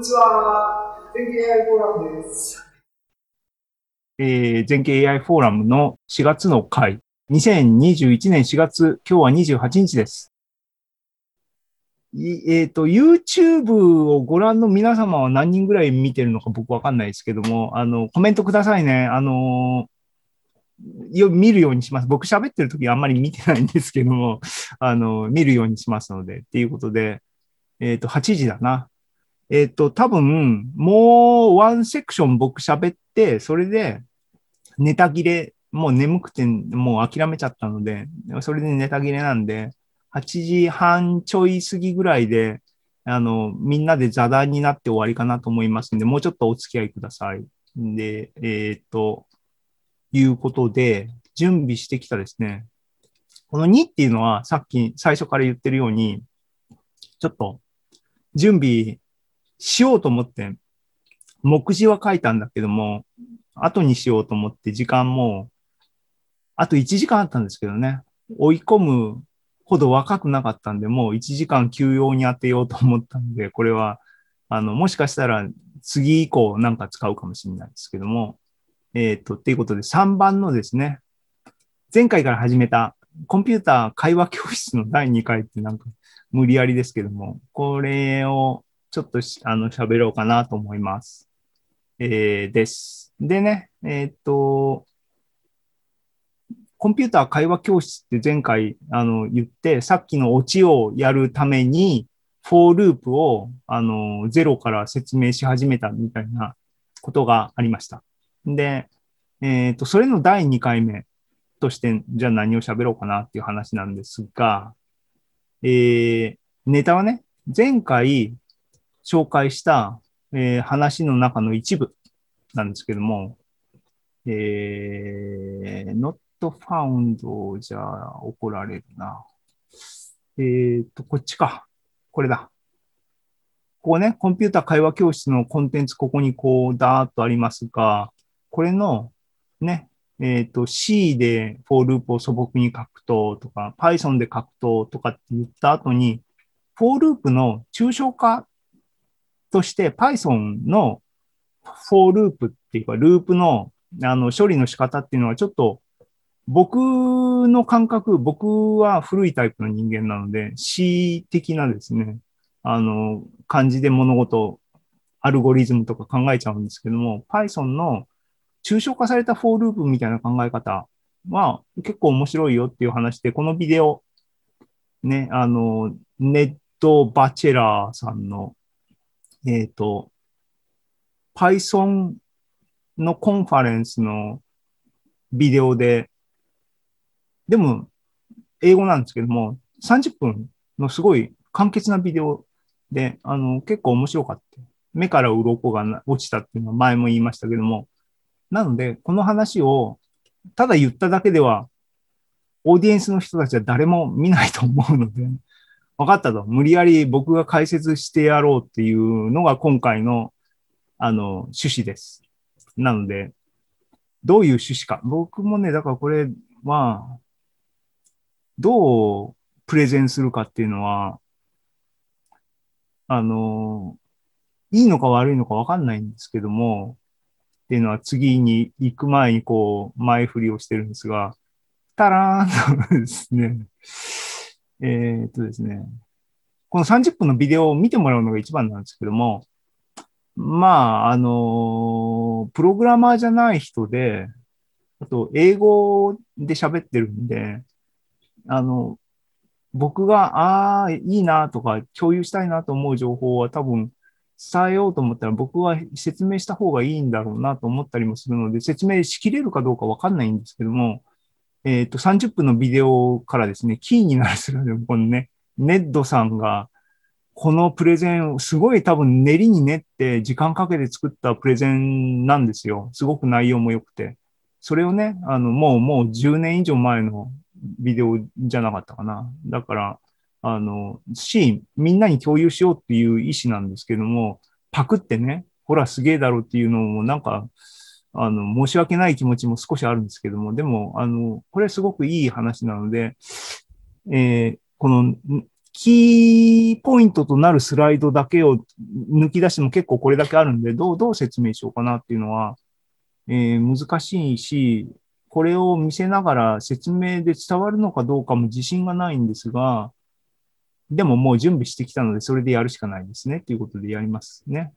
にちは。全景 AI フォーラムです。えー、全景 AI フォーラムの4月の回。2021年4月、今日は28日です。えっ、ー、と、YouTube をご覧の皆様は何人ぐらい見てるのか僕わかんないですけども、あの、コメントくださいね。あのよ、見るようにします。僕喋ってる時あんまり見てないんですけども、あの、見るようにしますので、っていうことで、えっ、ー、と、8時だな。えっ、ー、と、多分、もうワンセクション僕喋って、それで、ネタ切れ、もう眠くて、もう諦めちゃったので、それでネタ切れなんで、8時半ちょい過ぎぐらいで、あの、みんなで座談になって終わりかなと思いますんで、もうちょっとお付き合いください。で、えっ、ー、と、いうことで、準備してきたですね。この2っていうのは、さっき最初から言ってるように、ちょっと準備しようと思って、目次は書いたんだけども、後にしようと思って時間も、あと1時間あったんですけどね、追い込むほど若くなかったんで、もう1時間休養に当てようと思ったんで、これは、あの、もしかしたら次以降なんか使うかもしれないですけども、えっ、ー、と、いうことで3番のですね、前回から始めたコンピューター会話教室の第2回ってなんか無理やりですけども、これをちょっとしあの喋ろうかなと思います。えー、です。でね、えー、っと、コンピューター会話教室って前回あの言って、さっきのオチをやるために、 for loop をあのゼロから説明し始めたみたいなことがありました。で、えっ、と、それの第2回目として、じゃあ何を喋ろうかなっていう話なんですが、えー、ネタはね、前回紹介した、えー、話の中の一部なんですけども、えー、not found じゃ怒られるな。えー、と、こっちか。これだ。ここね、コンピューター会話教室のコンテンツ、ここにこう、だーっとありますが、これの、ね、えっ、ー、と、C で for loop を素朴に書くととか、Python で書くととかって言った後に、 for loop の抽象化として Python の for loop っていうか、ループのあの処理の仕方っていうのはちょっと僕の感覚、僕は古いタイプの人間なので C 的なですね、あの感じで物事、アルゴリズムとか考えちゃうんですけども、Python の抽象化された for loop みたいな考え方は結構面白いよっていう話で、このビデオ、ね、あの、 Ned Batchelder さんのえっ、ー、と、Python のコンファレンスのビデオで、でも、英語なんですけども、30分のすごい簡潔なビデオで、あの、結構面白かった。目から鱗が落ちたっていうのは前も言いましたけども、なので、この話をただ言っただけでは、オーディエンスの人たちは誰も見ないと思うので、分かったと。無理やり僕が解説してやろうっていうのが今回の、あの、趣旨です。なので、どういう趣旨か。僕もね、だからこれは、どうプレゼンするかっていうのは、あの、いいのか悪いのか分かんないんですけども、っていうのは次に行く前にこう、前振りをしてるんですが、たらーんとですね、えー、っとですね、この30分のビデオを見てもらうのが一番なんですけども、まあ、あの、プログラマーじゃない人で、あと、英語で喋ってるんで、あの、僕が、ああ、いいなとか、共有したいなと思う情報は多分伝えようと思ったら僕は説明した方がいいんだろうなと思ったりもするので、説明しきれるかどうかわかんないんですけども、えっ、ー、と、30分のビデオからですね、キーになるするこのね、ネッドさんが、このプレゼン、すごい多分練りに練って時間かけて作ったプレゼンなんですよ。すごく内容も良くて。それをね、あの、もう、もう10年以上前のビデオじゃなかったかな。だから、あの、シーン、みんなに共有しようっていう意思なんですけども、パクってね、ほら、すげえだろっていうのも、なんか、あの、申し訳ない気持ちも少しあるんですけども、でも、あの、これすごくいい話なので、えー、このキーポイントとなるスライドだけを抜き出しても結構これだけあるんで、どう、どう説明しようかなっていうのは、えー難しいし、これを見せながら説明で伝わるのかどうかも自信がないんですが、でももう準備してきたので、それでやるしかないですね。ということでやりますね。